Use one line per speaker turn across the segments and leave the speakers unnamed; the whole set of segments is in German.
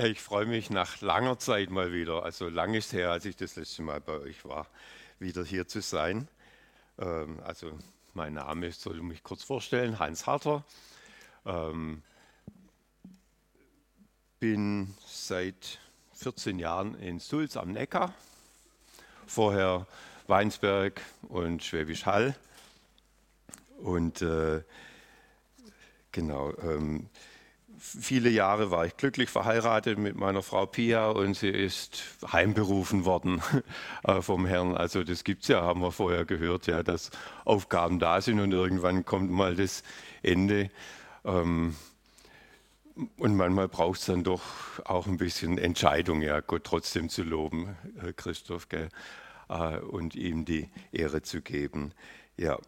Ich freue mich nach langer Zeit mal wieder, also lang ist her, als ich das letzte Mal bei euch war, wieder hier zu sein. Ähm, also mein Name ist, soll ich mich kurz vorstellen, Heinz Harter. Ähm, bin seit 14 Jahren in Sulz am Neckar, vorher Weinsberg und Schwäbisch Hall. Und äh, genau, ähm, viele Jahre war ich glücklich verheiratet mit meiner Frau Pia und sie ist heimberufen worden äh, vom Herrn. Also das gibt es ja, haben wir vorher gehört, ja, dass Aufgaben da sind und irgendwann kommt mal das Ende. Ähm, und manchmal braucht es dann doch auch ein bisschen Entscheidung, ja, Gott trotzdem zu loben, Christoph, gell, äh, und ihm die Ehre zu geben. Ja,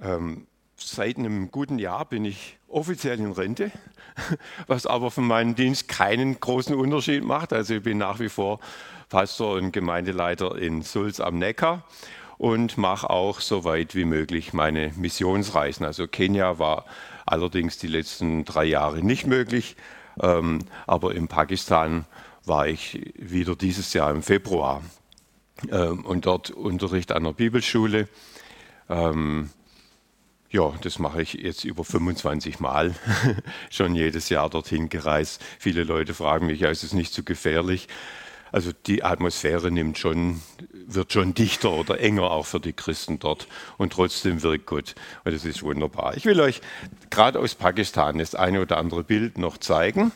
ähm, seit einem guten Jahr bin ich offiziell in Rente, was aber für meinen Dienst keinen großen Unterschied macht. Also ich bin nach wie vor Pastor und Gemeindeleiter in Sulz am Neckar und mache auch so weit wie möglich meine Missionsreisen. Also Kenia war allerdings die letzten drei Jahre nicht möglich, ähm, aber in Pakistan war ich wieder dieses Jahr im Februar ähm, und dort Unterricht an der Bibelschule. Ähm, ja, das mache ich jetzt über 25 Mal, schon jedes Jahr dorthin gereist. Viele Leute fragen mich, ist es nicht zu so gefährlich? Also die Atmosphäre nimmt schon, wird schon dichter oder enger auch für die Christen dort und trotzdem wirkt Gott und das ist wunderbar. Ich will euch gerade aus Pakistan das eine oder andere Bild noch zeigen.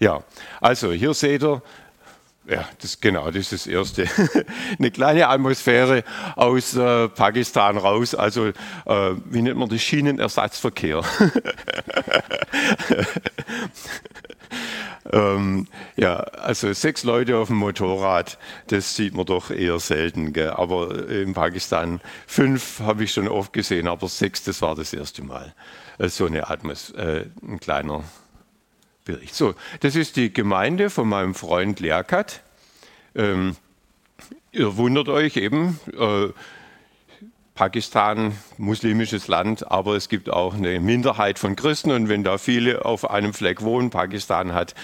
Ja, also hier seht ihr ja, das, genau, das ist das Erste. Eine kleine Atmosphäre aus äh, Pakistan raus, also äh, wie nennt man das, Schienenersatzverkehr. ähm, ja, also sechs Leute auf dem Motorrad, das sieht man doch eher selten. Gell? Aber in Pakistan fünf habe ich schon oft gesehen, aber sechs, das war das erste Mal. Äh, so eine Atmosphäre, äh, ein kleiner Bericht. So, das ist die Gemeinde von meinem Freund Leakat. Ähm, ihr wundert euch eben, äh, Pakistan, muslimisches Land, aber es gibt auch eine Minderheit von Christen und wenn da viele auf einem Fleck wohnen, Pakistan hat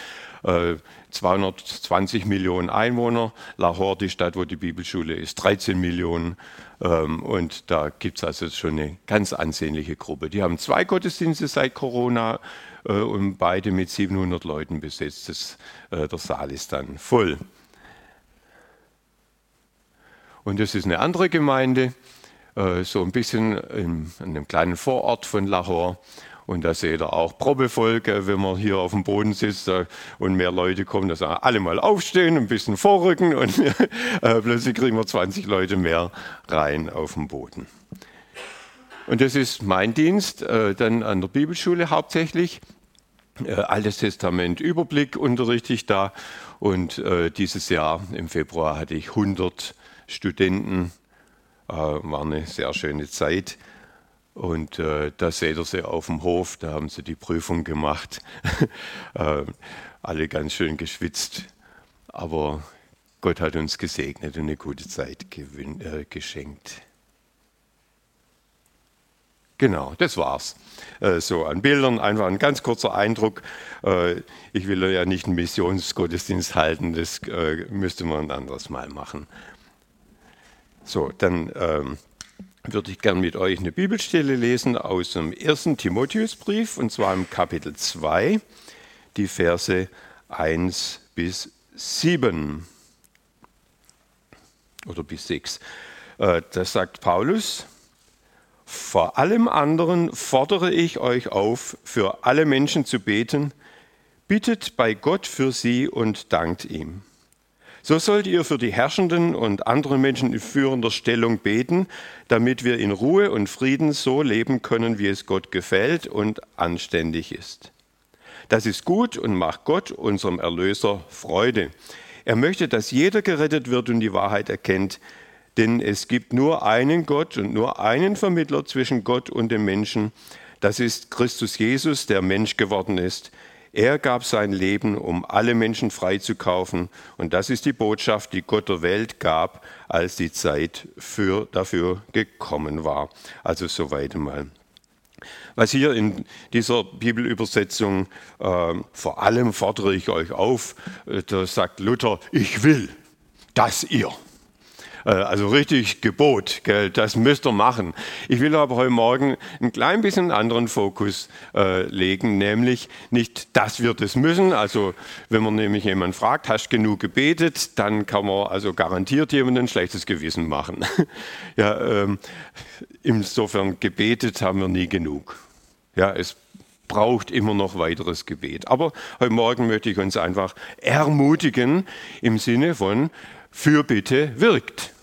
äh, 220 Millionen Einwohner, Lahore, die Stadt, wo die Bibelschule ist, 13 Millionen ähm, und da gibt es also schon eine ganz ansehnliche Gruppe. Die haben zwei Gottesdienste seit Corona äh, und beide mit 700 Leuten besetzt. Das, äh, der Saal ist dann voll. Und das ist eine andere Gemeinde, äh, so ein bisschen in, einem kleinen Vorort von Lahore. Und da seht ihr auch Probevolk, wenn man hier auf dem Boden sitzt und mehr Leute kommen, da sagen alle mal aufstehen, ein bisschen vorrücken und plötzlich kriegen wir 20 Leute mehr rein auf dem Boden. Und das ist mein Dienst, dann an der Bibelschule hauptsächlich. Äh, Altes Testament Überblick unterrichte ich da und äh, dieses Jahr im Februar hatte ich 100 Studenten, äh, war eine sehr schöne Zeit. Und äh, da seht ihr sie auf dem Hof, da haben sie die Prüfung gemacht, äh, alle ganz schön geschwitzt, aber Gott hat uns gesegnet und eine gute Zeit äh, geschenkt. Genau, das war's. Äh, so an Bildern, einfach ein ganz kurzer Eindruck. Äh, ich will ja nicht einen Missionsgottesdienst halten, das äh, müsste man ein anderes Mal machen. So, dann ähm, würde ich gern mit euch eine Bibelstelle lesen aus dem ersten Timotheusbrief, und zwar im Kapitel 2, die Verse 1 bis 7 oder bis 6. Das sagt Paulus, vor allem anderen fordere ich euch auf, für alle Menschen zu beten. Bittet bei Gott für sie und dankt ihm. So sollt ihr für die Herrschenden und anderen Menschen in führender Stellung beten, damit wir in Ruhe und Frieden so leben können, wie es Gott gefällt und anständig ist. Das ist gut und macht Gott, unserem Erlöser, Freude. Er möchte, dass jeder gerettet wird und die Wahrheit erkennt, denn es gibt nur einen Gott und nur einen Vermittler zwischen Gott und dem Menschen. Das ist Christus Jesus, der Mensch geworden ist. Er gab sein Leben, um alle Menschen freizukaufen. Und das ist die Botschaft, die Gott der Welt gab, als die Zeit für, dafür gekommen war. Also soweit mal Was hier in dieser Bibelübersetzung äh, vor allem fordere ich euch auf, äh, da sagt Luther, ich will, dass ihr. Äh, also richtig Gebot, gell, das müsst ihr machen. Ich will aber heute Morgen ein klein bisschen anderen Fokus äh, legen, nämlich nicht, dass wir das müssen. Also wenn man nämlich jemanden fragt, hast du genug gebetet, dann kann man also garantiert jemandem ein schlechtes Gewissen machen. ja, ähm, insofern gebetet haben wir nie genug. Ja, es braucht immer noch weiteres Gebet. Aber heute Morgen möchte ich uns einfach ermutigen im Sinne von Fürbitte wirkt.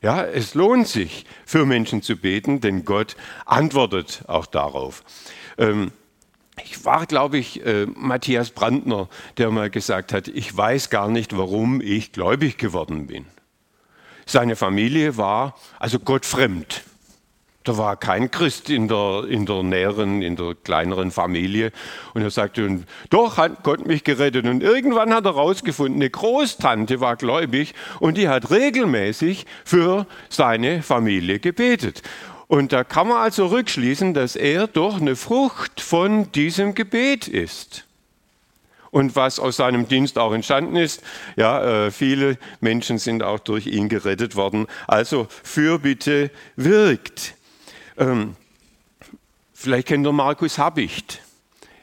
Ja, es lohnt sich, für Menschen zu beten, denn Gott antwortet auch darauf. Ähm, ich war, glaube ich, äh, Matthias Brandner, der mal gesagt hat, ich weiß gar nicht, warum ich gläubig geworden bin. Seine Familie war also Gott fremd. Da war kein Christ in der, in der näheren, in der kleineren Familie. Und er sagte, doch hat Gott mich gerettet. Und irgendwann hat er herausgefunden, eine Großtante war gläubig und die hat regelmäßig für seine Familie gebetet. Und da kann man also rückschließen, dass er doch eine Frucht von diesem Gebet ist. Und was aus seinem Dienst auch entstanden ist, ja, äh, viele Menschen sind auch durch ihn gerettet worden. Also Fürbitte wirkt. Ähm, vielleicht kennt ihr Markus Habicht.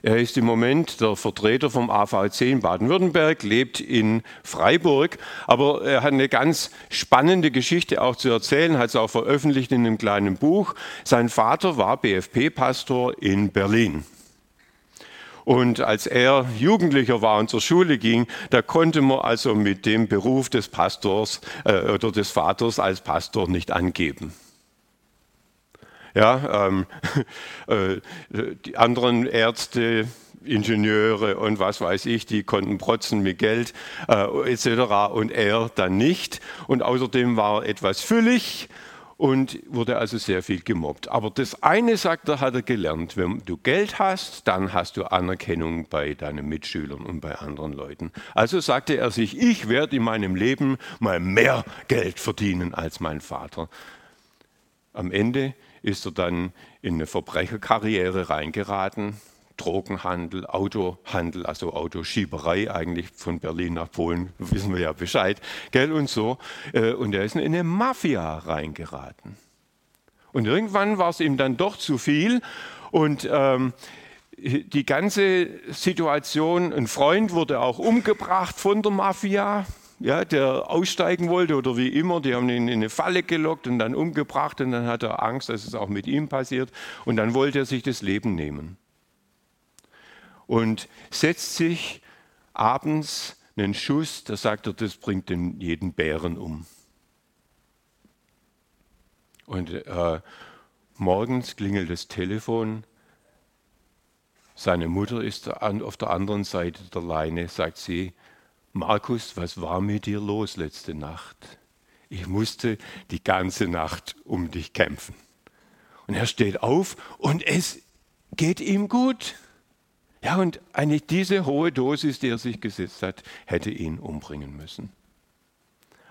Er ist im Moment der Vertreter vom AVC in Baden-Württemberg, lebt in Freiburg, aber er hat eine ganz spannende Geschichte auch zu erzählen, hat es auch veröffentlicht in einem kleinen Buch. Sein Vater war BFP-Pastor in Berlin. Und als er Jugendlicher war und zur Schule ging, da konnte man also mit dem Beruf des Pastors äh, oder des Vaters als Pastor nicht angeben. Ja, ähm, äh, die anderen Ärzte, Ingenieure und was weiß ich, die konnten protzen mit Geld äh, etc. und er dann nicht. Und außerdem war er etwas füllig und wurde also sehr viel gemobbt. Aber das eine, sagt er, hat er gelernt. Wenn du Geld hast, dann hast du Anerkennung bei deinen Mitschülern und bei anderen Leuten. Also sagte er sich, ich werde in meinem Leben mal mehr Geld verdienen als mein Vater. Am Ende ist er dann in eine Verbrecherkarriere reingeraten. Drogenhandel, Autohandel, also Autoschieberei eigentlich von Berlin nach Polen, wissen wir ja Bescheid, gell und so. Äh, und er ist in eine Mafia reingeraten. Und irgendwann war es ihm dann doch zu viel und ähm, die ganze Situation, ein Freund wurde auch umgebracht von der Mafia, ja, der aussteigen wollte oder wie immer, die haben ihn in eine Falle gelockt und dann umgebracht und dann hat er Angst, dass es auch mit ihm passiert und dann wollte er sich das Leben nehmen. Und setzt sich abends einen Schuss, da sagt er, das bringt den jeden Bären um. Und äh, morgens klingelt das Telefon, seine Mutter ist auf der anderen Seite der Leine, sagt sie, Markus, was war mit dir los letzte Nacht? Ich musste die ganze Nacht um dich kämpfen. Und er steht auf und es geht ihm gut. Ja, und eigentlich diese hohe Dosis, die er sich gesetzt hat, hätte ihn umbringen müssen.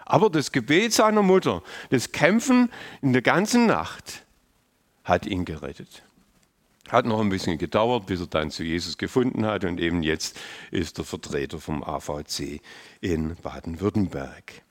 Aber das Gebet seiner Mutter, das Kämpfen in der ganzen Nacht, hat ihn gerettet. Hat noch ein bisschen gedauert, bis er dann zu Jesus gefunden hat und eben jetzt ist er Vertreter vom AVC in Baden-Württemberg.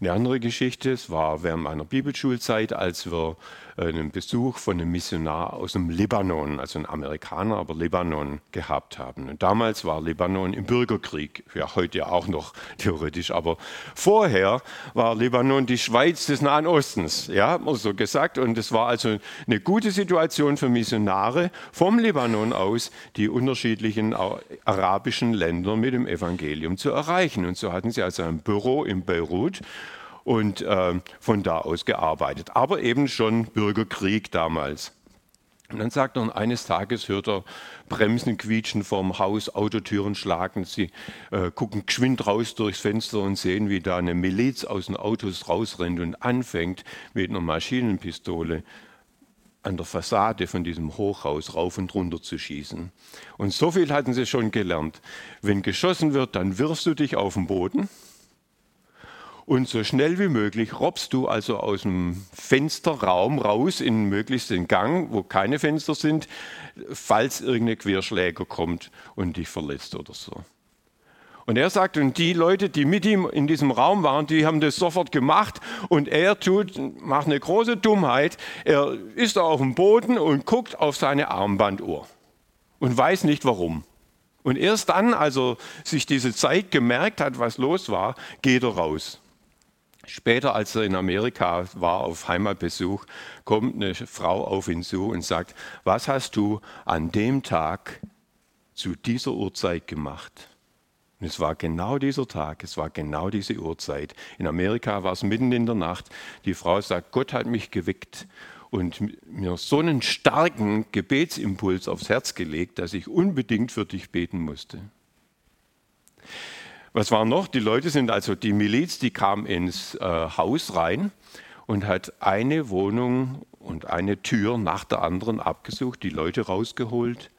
Eine andere Geschichte, es war während meiner Bibelschulzeit, als wir einen Besuch von einem Missionar aus dem Libanon, also ein Amerikaner, aber Libanon gehabt haben. Und damals war Libanon im Bürgerkrieg, ja heute auch noch theoretisch, aber vorher war Libanon die Schweiz des Nahen Ostens, ja, so gesagt. Und es war also eine gute Situation für Missionare vom Libanon aus, die unterschiedlichen arabischen Länder mit dem Evangelium zu erreichen. Und so hatten sie also ein Büro in Beirut und äh, von da aus gearbeitet. Aber eben schon Bürgerkrieg damals. Und dann sagt er, eines Tages hört er Bremsen quietschen vorm Haus, Autotüren schlagen. Sie äh, gucken geschwind raus durchs Fenster und sehen, wie da eine Miliz aus den Autos rausrennt und anfängt, mit einer Maschinenpistole an der Fassade von diesem Hochhaus rauf und runter zu schießen. Und so viel hatten sie schon gelernt. Wenn geschossen wird, dann wirfst du dich auf den Boden und so schnell wie möglich robbst du also aus dem Fensterraum raus in möglichst den Gang, wo keine Fenster sind, falls irgendein Querschläger kommt und dich verletzt oder so. Und er sagt, und die Leute, die mit ihm in diesem Raum waren, die haben das sofort gemacht. Und er tut, macht eine große Dummheit. Er ist auf dem Boden und guckt auf seine Armbanduhr und weiß nicht warum. Und erst dann, als er sich diese Zeit gemerkt hat, was los war, geht er raus. Später, als er in Amerika war auf Heimatbesuch, kommt eine Frau auf ihn zu und sagt, was hast du an dem Tag zu dieser Uhrzeit gemacht? Und es war genau dieser Tag, es war genau diese Uhrzeit. In Amerika war es mitten in der Nacht. Die Frau sagt, Gott hat mich geweckt und mir so einen starken Gebetsimpuls aufs Herz gelegt, dass ich unbedingt für dich beten musste. Was war noch? Die Leute sind also die Miliz, die kam ins äh, Haus rein und hat eine Wohnung und eine Tür nach der anderen abgesucht, die Leute rausgeholt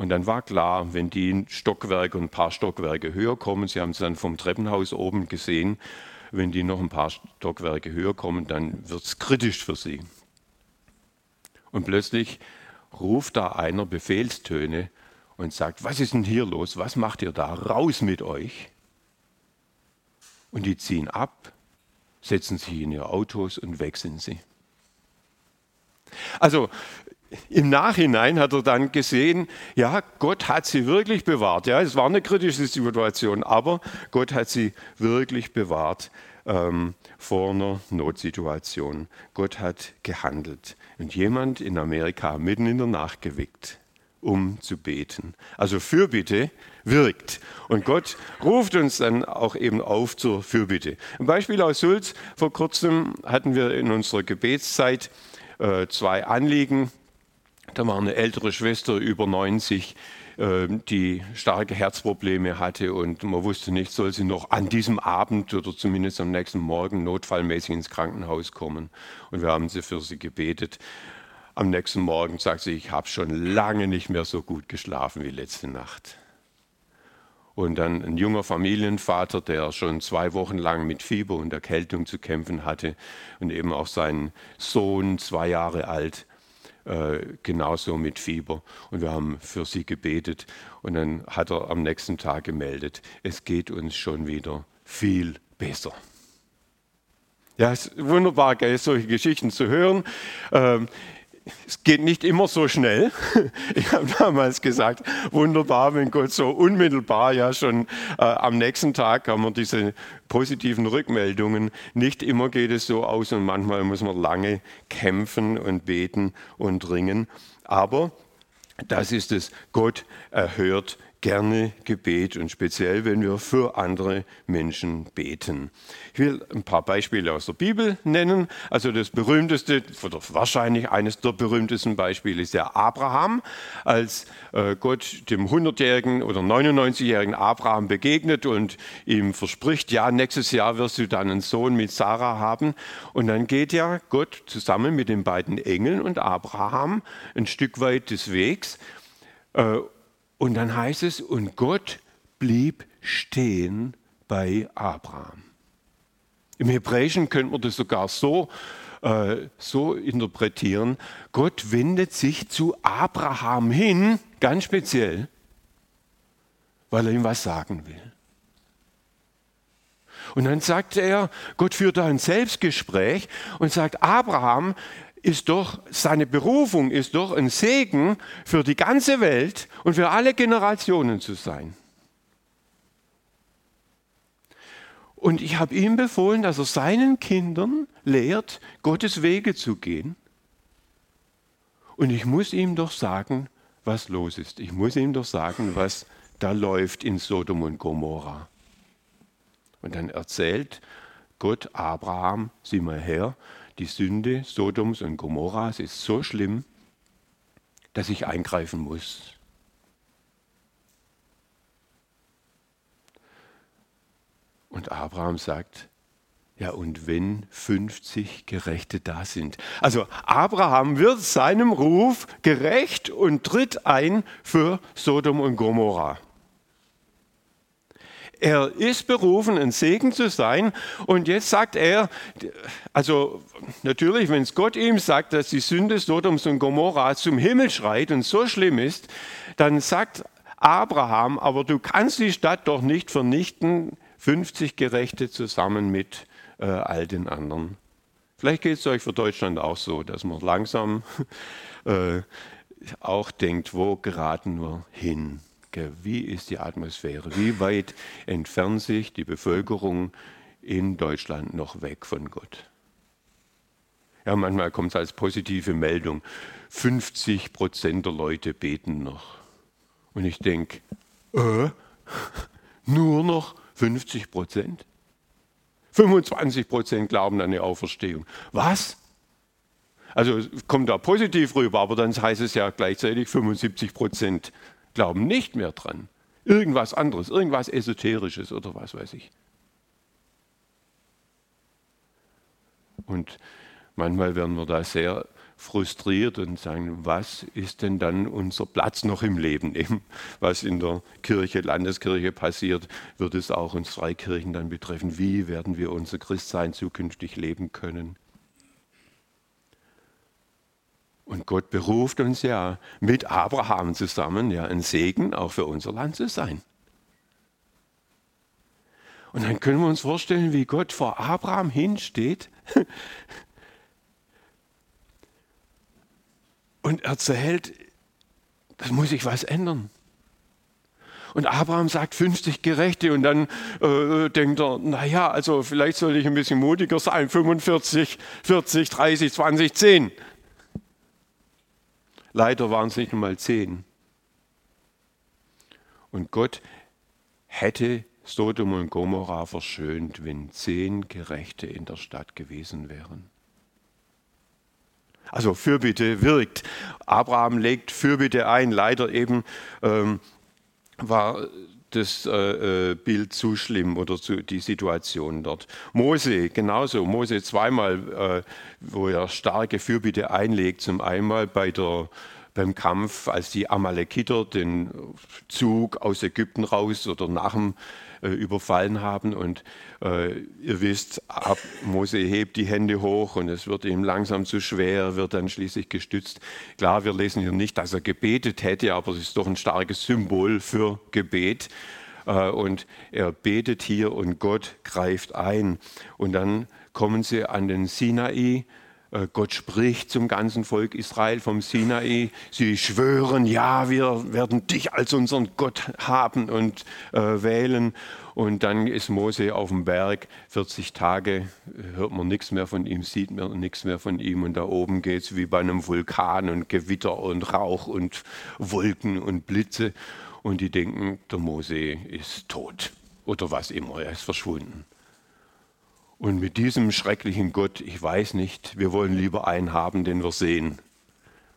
und dann war klar, wenn die ein Stockwerk und ein paar Stockwerke höher kommen, Sie haben es dann vom Treppenhaus oben gesehen, wenn die noch ein paar Stockwerke höher kommen, dann wird es kritisch für sie. Und plötzlich ruft da einer Befehlstöne und sagt, was ist denn hier los? Was macht ihr da? Raus mit euch. Und die ziehen ab, setzen sich in ihre Autos und wechseln sie. Also im Nachhinein hat er dann gesehen, ja, Gott hat sie wirklich bewahrt. Ja, es war eine kritische Situation, aber Gott hat sie wirklich bewahrt ähm, vor einer Notsituation. Gott hat gehandelt und jemand in Amerika mitten in der Nacht geweckt, um zu beten. Also Fürbitte wirkt. Und Gott ruft uns dann auch eben auf zur Fürbitte. Ein Beispiel aus Sulz. Vor kurzem hatten wir in unserer Gebetszeit äh, zwei Anliegen da war eine ältere Schwester über 90, ähm, die starke Herzprobleme hatte und man wusste nicht, soll sie noch an diesem Abend oder zumindest am nächsten Morgen notfallmäßig ins Krankenhaus kommen. Und wir haben sie für sie gebetet. Am nächsten Morgen sagt sie, ich habe schon lange nicht mehr so gut geschlafen wie letzte Nacht. Und dann ein junger Familienvater, der schon zwei Wochen lang mit Fieber und Erkältung zu kämpfen hatte und eben auch seinen Sohn, zwei Jahre alt, äh, genauso mit Fieber. Und wir haben für sie gebetet. Und dann hat er am nächsten Tag gemeldet, es geht uns schon wieder viel besser. Ja, es ist wunderbar, solche Geschichten zu hören. Ähm, es geht nicht immer so schnell. Ich habe damals gesagt, wunderbar, wenn Gott so unmittelbar, ja schon äh, am nächsten Tag haben wir diese positiven Rückmeldungen. Nicht immer geht es so aus und manchmal muss man lange kämpfen und beten und ringen. Aber das ist es, Gott erhört gerne Gebet und speziell, wenn wir für andere Menschen beten. Ich will ein paar Beispiele aus der Bibel nennen. Also das berühmteste, oder wahrscheinlich eines der berühmtesten Beispiele ist der Abraham, als äh, Gott dem 100-jährigen oder 99-jährigen Abraham begegnet und ihm verspricht, ja, nächstes Jahr wirst du dann einen Sohn mit Sarah haben. Und dann geht ja Gott zusammen mit den beiden Engeln und Abraham ein Stück weit des Wegs äh, und dann heißt es, und Gott blieb stehen bei Abraham. Im Hebräischen könnte man das sogar so, äh, so interpretieren, Gott wendet sich zu Abraham hin, ganz speziell, weil er ihm was sagen will. Und dann sagt er, Gott führt da ein Selbstgespräch und sagt, Abraham, ist doch, seine Berufung ist doch ein Segen für die ganze Welt und für alle Generationen zu sein. Und ich habe ihm befohlen, dass er seinen Kindern lehrt, Gottes Wege zu gehen. Und ich muss ihm doch sagen, was los ist. Ich muss ihm doch sagen, was da läuft in Sodom und Gomorra. Und dann erzählt Gott Abraham, sieh mal her, die Sünde Sodoms und Gomorras ist so schlimm, dass ich eingreifen muss. Und Abraham sagt, ja, und wenn 50 Gerechte da sind. Also Abraham wird seinem Ruf gerecht und tritt ein für Sodom und Gomorra. Er ist berufen, ein Segen zu sein. Und jetzt sagt er, also natürlich, wenn es Gott ihm sagt, dass die Sünde Sodoms und Gomorra zum Himmel schreit und so schlimm ist, dann sagt Abraham, aber du kannst die Stadt doch nicht vernichten, 50 Gerechte zusammen mit äh, all den anderen. Vielleicht geht es euch für Deutschland auch so, dass man langsam äh, auch denkt, wo geraten wir hin? Wie ist die Atmosphäre? Wie weit entfernt sich die Bevölkerung in Deutschland noch weg von Gott? Ja, manchmal kommt es als positive Meldung. 50 Prozent der Leute beten noch. Und ich denke, äh, nur noch 50 Prozent? 25 Prozent glauben an die Auferstehung. Was? Also kommt da positiv rüber, aber dann heißt es ja gleichzeitig 75 Prozent glauben nicht mehr dran. Irgendwas anderes, irgendwas Esoterisches oder was weiß ich. Und manchmal werden wir da sehr frustriert und sagen, was ist denn dann unser Platz noch im Leben? Eben, was in der Kirche, Landeskirche passiert, wird es auch uns Freikirchen dann betreffen. Wie werden wir unser Christsein zukünftig leben können? Und Gott beruft uns ja mit Abraham zusammen, ja, ein Segen auch für unser Land zu sein. Und dann können wir uns vorstellen, wie Gott vor Abraham hinsteht und erzählt, das muss sich was ändern. Und Abraham sagt 50 Gerechte und dann äh, denkt er, naja, also vielleicht sollte ich ein bisschen mutiger sein, 45, 40, 30, 20, 10. Leider waren es nicht einmal zehn. Und Gott hätte Sodom und Gomorra verschönt, wenn zehn Gerechte in der Stadt gewesen wären. Also Fürbitte wirkt. Abraham legt Fürbitte ein. Leider eben ähm, war das äh, äh, Bild zu schlimm oder zu, die Situation dort. Mose genauso, Mose zweimal, äh, wo er starke Fürbitte einlegt, zum einmal bei der, beim Kampf, als die Amalekiter den Zug aus Ägypten raus oder nach dem äh, überfallen haben. Und äh, ihr wisst, ab, Mose hebt die Hände hoch und es wird ihm langsam zu schwer, wird dann schließlich gestützt. Klar, wir lesen hier nicht, dass er gebetet hätte, aber es ist doch ein starkes Symbol für Gebet. Äh, und er betet hier und Gott greift ein. Und dann kommen sie an den Sinai Gott spricht zum ganzen Volk Israel vom Sinai. Sie schwören, ja, wir werden dich als unseren Gott haben und äh, wählen. Und dann ist Mose auf dem Berg, 40 Tage hört man nichts mehr von ihm, sieht man nichts mehr von ihm. Und da oben geht es wie bei einem Vulkan und Gewitter und Rauch und Wolken und Blitze. Und die denken, der Mose ist tot oder was immer, er ist verschwunden. Und mit diesem schrecklichen Gott, ich weiß nicht, wir wollen lieber einen haben, den wir sehen.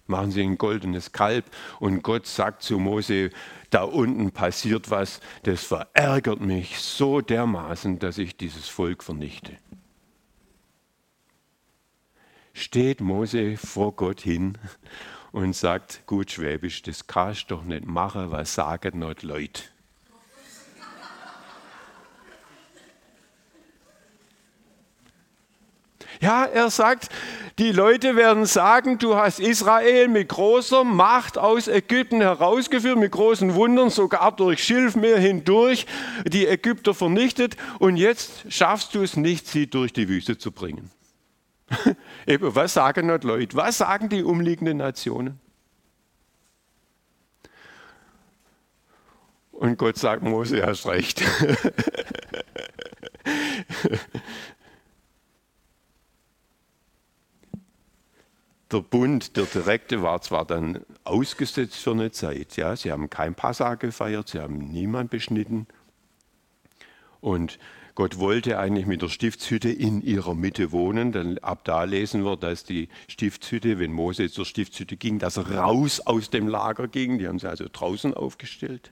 Machen Sie ein goldenes Kalb und Gott sagt zu Mose, da unten passiert was, das verärgert mich so dermaßen, dass ich dieses Volk vernichte. Steht Mose vor Gott hin und sagt, gut Schwäbisch, das kannst du doch nicht machen, was sagen not Leute. Ja, er sagt, die Leute werden sagen, du hast Israel mit großer Macht aus Ägypten herausgeführt, mit großen Wundern, sogar durch Schilfmeer hindurch, die Ägypter vernichtet und jetzt schaffst du es nicht, sie durch die Wüste zu bringen. Eben, was sagen dort Leute? Was sagen die umliegenden Nationen? Und Gott sagt, Mose, hast recht. der Bund, der direkte, war zwar dann ausgesetzt für eine Zeit. Ja, sie haben kein Passa gefeiert, sie haben niemand beschnitten. Und Gott wollte eigentlich mit der Stiftshütte in ihrer Mitte wohnen. Denn ab da lesen wir, dass die Stiftshütte, wenn Mose zur Stiftshütte ging, dass er raus aus dem Lager ging. Die haben sie also draußen aufgestellt.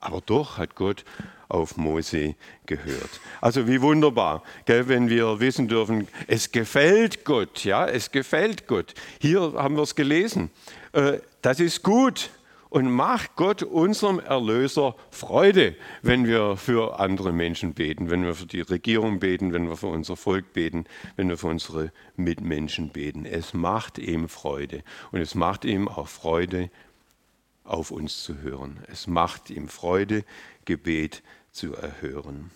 Aber doch hat Gott auf Mose gehört. Also wie wunderbar, gell, wenn wir wissen dürfen, es gefällt Gott, ja, es gefällt Gott. Hier haben wir es gelesen. Äh, das ist gut und macht Gott, unserem Erlöser, Freude, wenn wir für andere Menschen beten, wenn wir für die Regierung beten, wenn wir für unser Volk beten, wenn wir für unsere Mitmenschen beten. Es macht ihm Freude und es macht ihm auch Freude, auf uns zu hören. Es macht ihm Freude, Gebet zu erhören.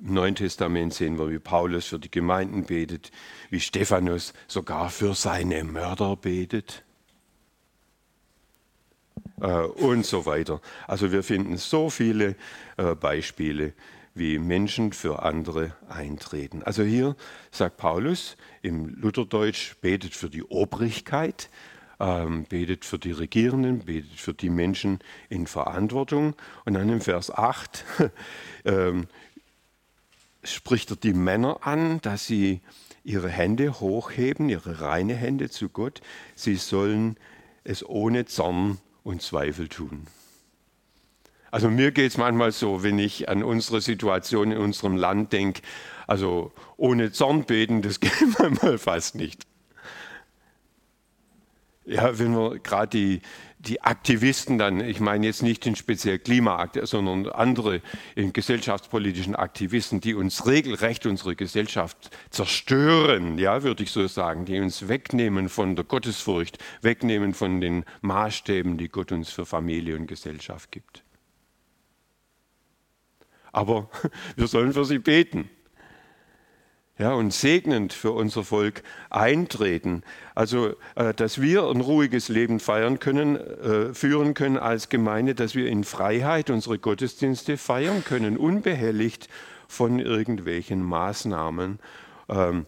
Im Neuen Testament sehen wir, wie Paulus für die Gemeinden betet, wie Stephanus sogar für seine Mörder betet äh, und so weiter. Also wir finden so viele äh, Beispiele, wie Menschen für andere eintreten. Also hier sagt Paulus im Lutherdeutsch, betet für die Obrigkeit, ähm, betet für die Regierenden, betet für die Menschen in Verantwortung. Und dann im Vers 8 ähm, spricht er die Männer an, dass sie ihre Hände hochheben, ihre reine Hände zu Gott. Sie sollen es ohne Zorn und Zweifel tun. Also mir geht es manchmal so, wenn ich an unsere Situation in unserem Land denke, also ohne Zorn beten, das geht manchmal fast nicht. Ja, wenn wir gerade die, die Aktivisten dann, ich meine jetzt nicht den speziell Klimaakt, sondern andere gesellschaftspolitischen Aktivisten, die uns regelrecht unsere Gesellschaft zerstören, ja, würde ich so sagen, die uns wegnehmen von der Gottesfurcht, wegnehmen von den Maßstäben, die Gott uns für Familie und Gesellschaft gibt. Aber wir sollen für sie beten ja, und segnend für unser Volk eintreten. Also, äh, dass wir ein ruhiges Leben feiern können, äh, führen können als Gemeinde, dass wir in Freiheit unsere Gottesdienste feiern können, unbehelligt von irgendwelchen Maßnahmen. Ähm,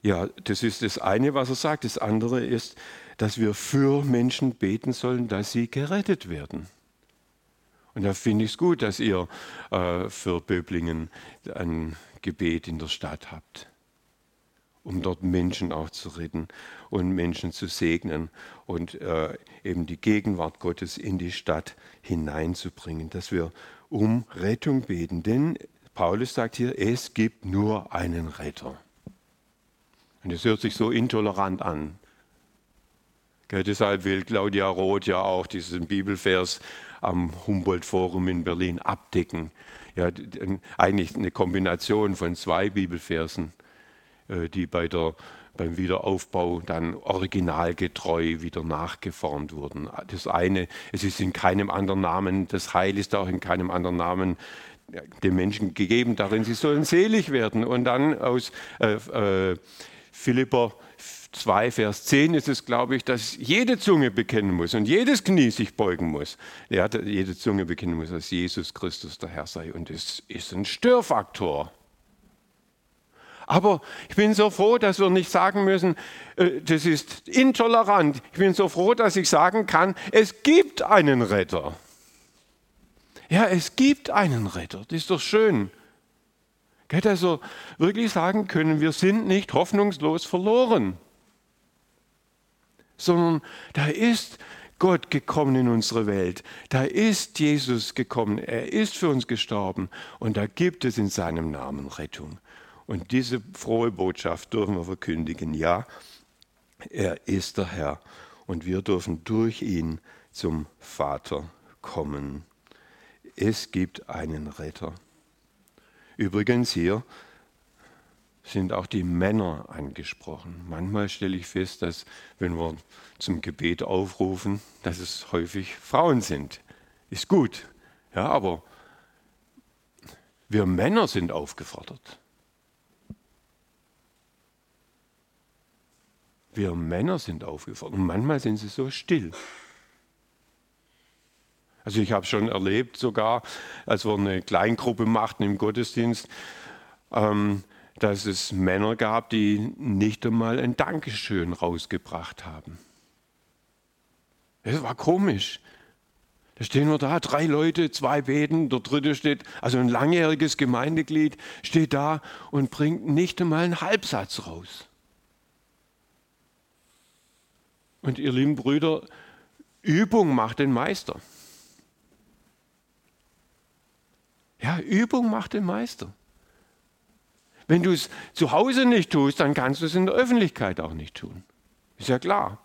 ja, das ist das eine, was er sagt. Das andere ist, dass wir für Menschen beten sollen, dass sie gerettet werden. Und da finde ich es gut, dass ihr äh, für Böblingen ein Gebet in der Stadt habt, um dort Menschen auch zu retten und Menschen zu segnen und äh, eben die Gegenwart Gottes in die Stadt hineinzubringen, dass wir um Rettung beten. Denn Paulus sagt hier, es gibt nur einen Retter. Und es hört sich so intolerant an. Ja, deshalb will Claudia Roth ja auch diesen Bibelvers am Humboldt-Forum in Berlin abdecken ja, eigentlich eine Kombination von zwei Bibelversen, äh, die bei der, beim Wiederaufbau dann originalgetreu wieder nachgeformt wurden. Das eine, es ist in keinem anderen Namen, das Heil ist auch in keinem anderen Namen den Menschen gegeben, darin sie sollen selig werden. Und dann aus äh, äh, Philipper 2, Vers 10 ist es, glaube ich, dass jede Zunge bekennen muss und jedes Knie sich beugen muss. Ja, jede Zunge bekennen muss, dass Jesus Christus der Herr sei. Und es ist ein Störfaktor. Aber ich bin so froh, dass wir nicht sagen müssen, äh, das ist intolerant. Ich bin so froh, dass ich sagen kann, es gibt einen Retter. Ja, es gibt einen Retter. Das ist doch schön. Also wirklich sagen können, wir sind nicht hoffnungslos verloren sondern da ist Gott gekommen in unsere Welt. Da ist Jesus gekommen. Er ist für uns gestorben. Und da gibt es in seinem Namen Rettung. Und diese frohe Botschaft dürfen wir verkündigen. Ja, er ist der Herr. Und wir dürfen durch ihn zum Vater kommen. Es gibt einen Retter. Übrigens hier sind auch die Männer angesprochen. Manchmal stelle ich fest, dass wenn wir zum Gebet aufrufen, dass es häufig Frauen sind. Ist gut, ja, aber wir Männer sind aufgefordert. Wir Männer sind aufgefordert und manchmal sind sie so still. Also ich habe schon erlebt, sogar als wir eine Kleingruppe machten im Gottesdienst, ähm, dass es Männer gab, die nicht einmal ein Dankeschön rausgebracht haben. Das war komisch. Da stehen wir da, drei Leute, zwei beten, der dritte steht, also ein langjähriges Gemeindeglied steht da und bringt nicht einmal einen Halbsatz raus. Und ihr lieben Brüder, Übung macht den Meister. Ja, Übung macht den Meister. Wenn du es zu Hause nicht tust, dann kannst du es in der Öffentlichkeit auch nicht tun. Ist ja klar.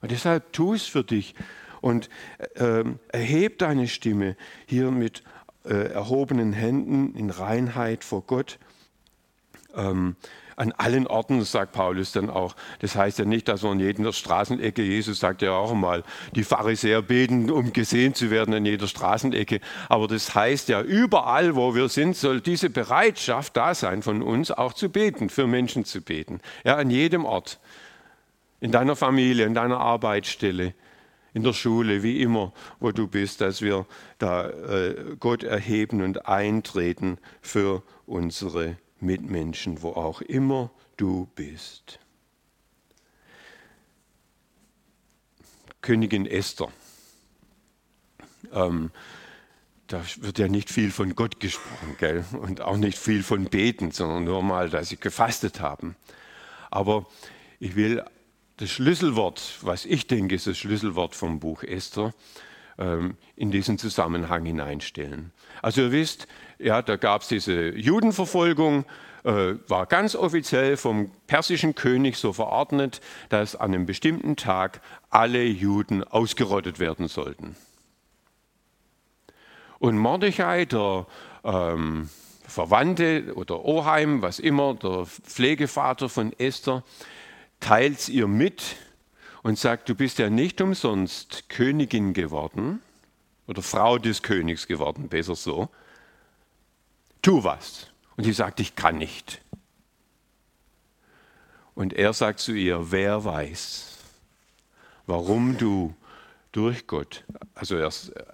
Und deshalb tu es für dich und äh, erheb deine Stimme hier mit äh, erhobenen Händen in Reinheit vor Gott. Ähm, an allen Orten, sagt Paulus dann auch. Das heißt ja nicht, dass man in jeder Straßenecke, Jesus sagt ja auch mal, die Pharisäer beten, um gesehen zu werden in jeder Straßenecke. Aber das heißt ja, überall, wo wir sind, soll diese Bereitschaft da sein von uns, auch zu beten, für Menschen zu beten. Ja, an jedem Ort. In deiner Familie, in deiner Arbeitsstelle, in der Schule, wie immer, wo du bist, dass wir da äh, Gott erheben und eintreten für unsere Mitmenschen, wo auch immer du bist. Königin Esther. Ähm, da wird ja nicht viel von Gott gesprochen, gell? Und auch nicht viel von Beten, sondern nur mal, dass sie gefastet haben. Aber ich will das Schlüsselwort, was ich denke, ist das Schlüsselwort vom Buch Esther, ähm, in diesen Zusammenhang hineinstellen. Also ihr wisst, ja, da gab es diese Judenverfolgung, äh, war ganz offiziell vom persischen König so verordnet, dass an einem bestimmten Tag alle Juden ausgerottet werden sollten. Und Mordechai, der ähm, Verwandte oder Oheim, was immer, der Pflegevater von Esther, teilt es ihr mit und sagt, du bist ja nicht umsonst Königin geworden oder Frau des Königs geworden, besser so. Tu was. Und sie sagt, ich kann nicht. Und er sagt zu ihr, wer weiß, warum du durch Gott, also er,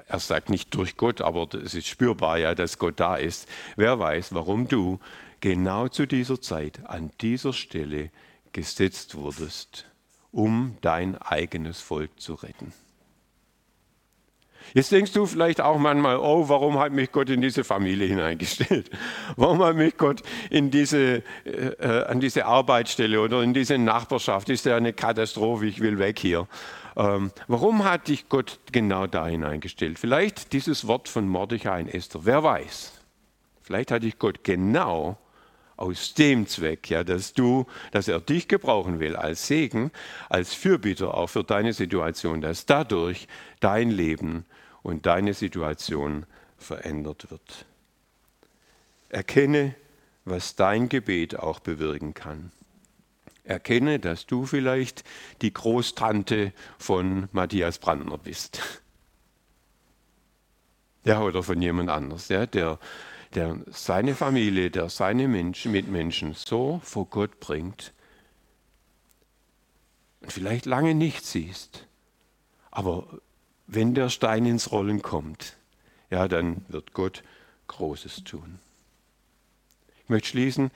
er sagt nicht durch Gott, aber es ist spürbar ja, dass Gott da ist. Wer weiß, warum du genau zu dieser Zeit an dieser Stelle gesetzt wurdest, um dein eigenes Volk zu retten. Jetzt denkst du vielleicht auch manchmal, oh, warum hat mich Gott in diese Familie hineingestellt? Warum hat mich Gott in diese, äh, äh, an diese Arbeitsstelle oder in diese Nachbarschaft? Ist ja eine Katastrophe, ich will weg hier. Ähm, warum hat dich Gott genau da hineingestellt? Vielleicht dieses Wort von Mordechai in Esther, wer weiß. Vielleicht hat dich Gott genau aus dem Zweck, ja, dass du, dass er dich gebrauchen will als Segen, als Fürbitter auch für deine Situation, dass dadurch dein Leben und deine Situation verändert wird. Erkenne, was dein Gebet auch bewirken kann. Erkenne, dass du vielleicht die Großtante von Matthias Brandner bist. Ja, oder von jemand anders, ja, der, der seine Familie, der seine Menschen, Mitmenschen so vor Gott bringt und vielleicht lange nicht siehst, aber wenn der Stein ins Rollen kommt, ja, dann wird Gott Großes tun. Ich möchte schließen.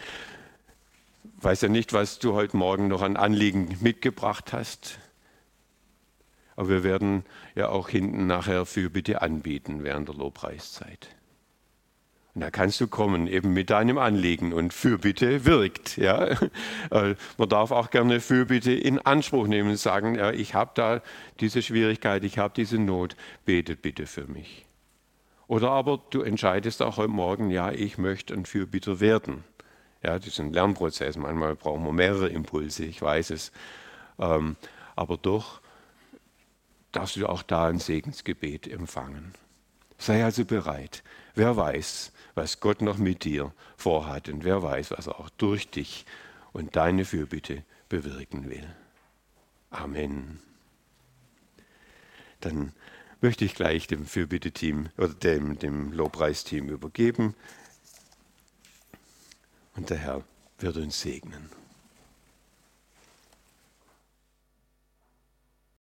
Ich weiß ja nicht, was du heute Morgen noch an Anliegen mitgebracht hast. Aber wir werden ja auch hinten nachher für Bitte anbieten während der Lobpreiszeit. Und da kannst du kommen, eben mit deinem Anliegen. Und Fürbitte wirkt. Ja? Äh, man darf auch gerne Fürbitte in Anspruch nehmen und sagen, ja, ich habe da diese Schwierigkeit, ich habe diese Not, betet bitte für mich. Oder aber du entscheidest auch heute Morgen, ja, ich möchte ein Fürbitter werden. Ja, das ist ein Lernprozess. Manchmal brauchen wir mehrere Impulse, ich weiß es. Ähm, aber doch darfst du auch da ein Segensgebet empfangen. Sei also bereit. Wer weiß, was Gott noch mit dir vorhat und wer weiß, was er auch durch dich und deine Fürbitte bewirken will. Amen. Dann möchte ich gleich dem Fürbitteteam oder dem, dem Lobpreisteam übergeben und der Herr wird uns segnen.